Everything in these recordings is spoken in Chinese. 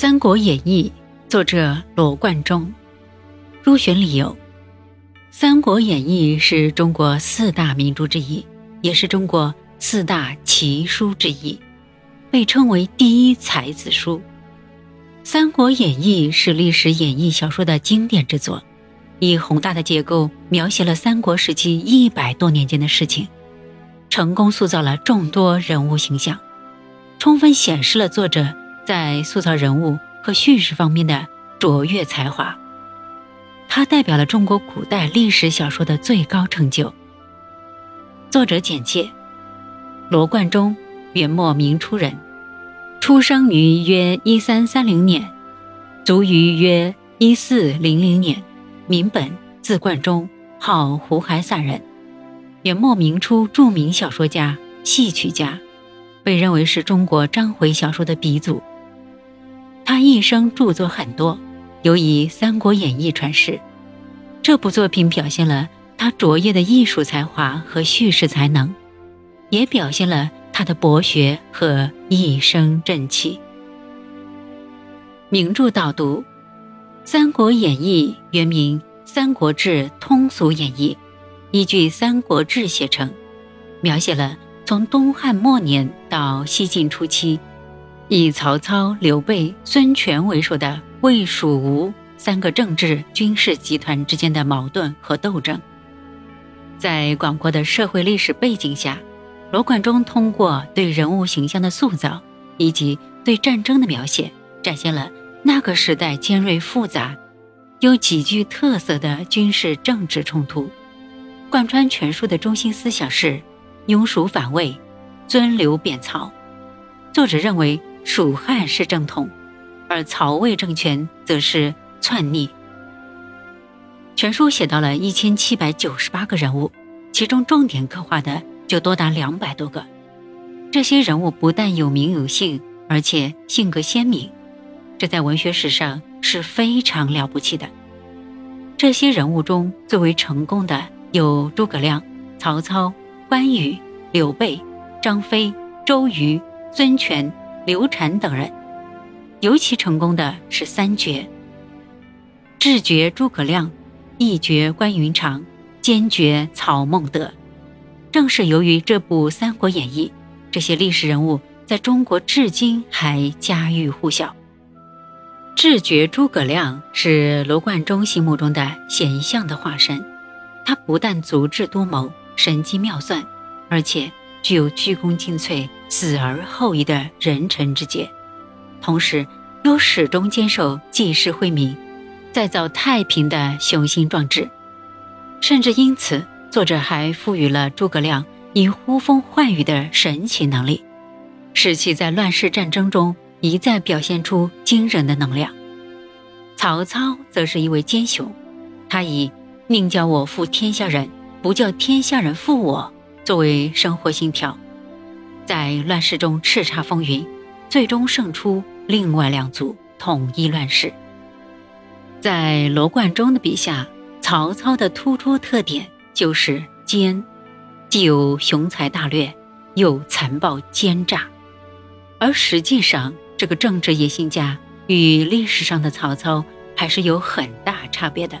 三国演义》作者罗贯中。入选理由：《三国演义》是中国四大名著之一，也是中国四大奇书之一，被称为第一才子书。《三国演义》是历史演义小说的经典之作，以宏大的结构描写了三国时期一百多年间的事情，成功塑造了众多人物形象，充分显示了作者在塑造人物和叙事方面的卓越才华。它代表了中国古代历史小说的最高成就。作者简介：罗贯中，元末明初人，出生于约一三三零年，卒于约一四零零年，名本，字贯中，号胡海散人，元末明初著名小说家、戏曲家，被认为是中国章回小说的鼻祖。他一生著作很多。尤以《三国演义》传世，这部作品表现了他卓越的艺术才华和叙事才能，也表现了他的博学和一生正气。名著导读：《三国演义》原名《三国志通俗演义》，依据《三国志》写成，描写了从东汉末年到西晋初期，以曹操、刘备、孙权为首的。魏、蜀、吴三个政治军事集团之间的矛盾和斗争，在广阔的社会历史背景下，罗贯中通过对人物形象的塑造以及对战争的描写，展现了那个时代尖锐复杂、有极具特色的军事政治冲突。贯穿全书的中心思想是拥蜀反魏，尊刘贬曹。作者认为蜀汉是正统。而曹魏政权则是篡逆。全书写到了一千七百九十八个人物，其中重点刻画的就多达两百多个。这些人物不但有名有姓，而且性格鲜明，这在文学史上是非常了不起的。这些人物中最为成功的有诸葛亮、曹操、关羽、刘备、张飞、周瑜、孙权、刘禅等人。尤其成功的是三绝：智绝诸葛亮，义绝关云长，坚决曹孟德。正是由于这部《三国演义》，这些历史人物在中国至今还家喻户晓。智绝诸葛亮是罗贯中心目中的贤相的化身，他不但足智多谋、神机妙算，而且具有鞠躬尽瘁、死而后已的人臣之节。同时，又始终坚守济世惠民、再造太平的雄心壮志，甚至因此，作者还赋予了诸葛亮以呼风唤雨的神奇能力，使其在乱世战争中一再表现出惊人的能量。曹操则是一位奸雄，他以“宁叫我负天下人，不叫天下人负我”作为生活信条，在乱世中叱咤风云。最终胜出另外两族，统一乱世。在罗贯中的笔下，曹操的突出特点就是奸，既有雄才大略，又残暴奸诈。而实际上，这个政治野心家与历史上的曹操还是有很大差别的。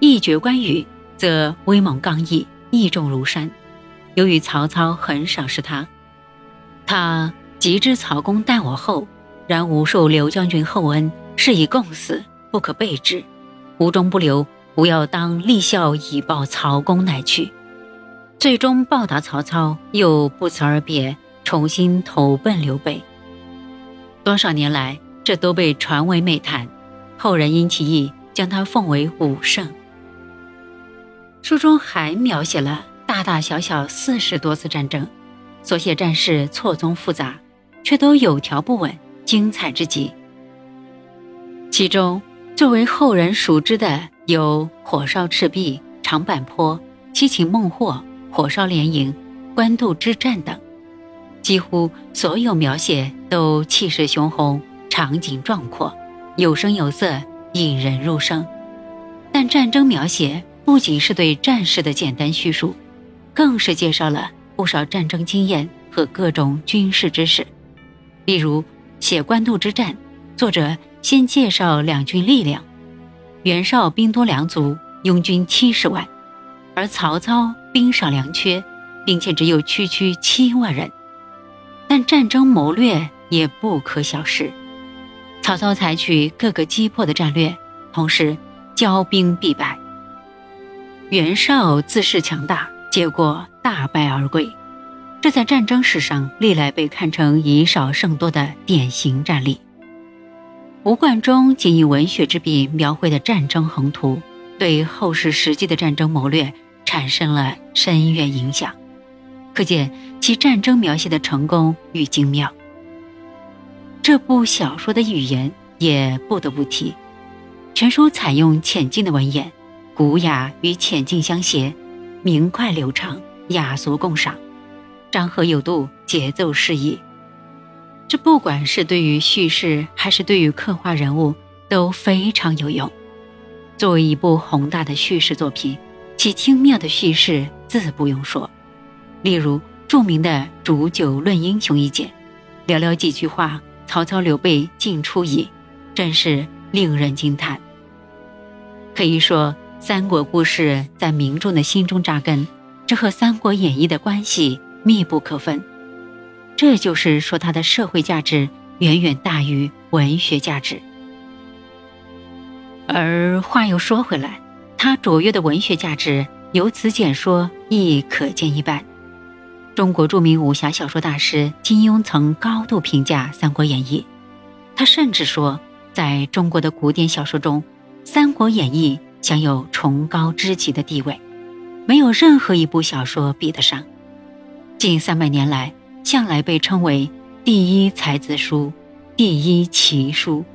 一绝关羽则威猛刚毅，义重如山。由于曹操很赏识他，他。即知曹公待我厚，然无受刘将军厚恩，是以共死，不可备之。无中不留，吾要当立孝以报曹公，乃去。最终报答曹操，又不辞而别，重新投奔刘备。多少年来，这都被传为美谈。后人因其意，将他奉为武圣。书中还描写了大大小小四十多次战争，所写战事错综复杂。却都有条不紊，精彩之极。其中最为后人熟知的有火烧赤壁、长坂坡、七擒孟获、火烧连营、官渡之战等，几乎所有描写都气势雄宏，场景壮阔，有声有色，引人入胜。但战争描写不仅是对战事的简单叙述，更是介绍了不少战争经验和各种军事知识。例如，写官渡之战，作者先介绍两军力量：袁绍兵多粮足，拥军七十万；而曹操兵少粮缺，并且只有区区七万人。但战争谋略也不可小视。曹操采取各个击破的战略，同时骄兵必败。袁绍自恃强大，结果大败而归。这在战争史上历来被看成以少胜多的典型战例。吴冠中仅以文学之笔描绘的战争宏图，对后世实际的战争谋略产生了深远影响，可见其战争描写的成功与精妙。这部小说的语言也不得不提，全书采用浅近的文言，古雅与浅近相携，明快流畅，雅俗共赏。张和有度，节奏适宜。这不管是对于叙事，还是对于刻画人物，都非常有用。作为一部宏大的叙事作品，其精妙的叙事自不用说。例如著名的“煮酒论英雄”一节，寥寥几句话，曹操、刘备尽出矣，真是令人惊叹。可以说，三国故事在民众的心中扎根，这和《三国演义》的关系。密不可分，这就是说它的社会价值远远大于文学价值。而话又说回来，它卓越的文学价值由此简说亦可见一斑。中国著名武侠小说大师金庸曾高度评价《三国演义》，他甚至说，在中国的古典小说中，《三国演义》享有崇高之极的地位，没有任何一部小说比得上。近三百年来，向来被称为第一才子书、第一奇书。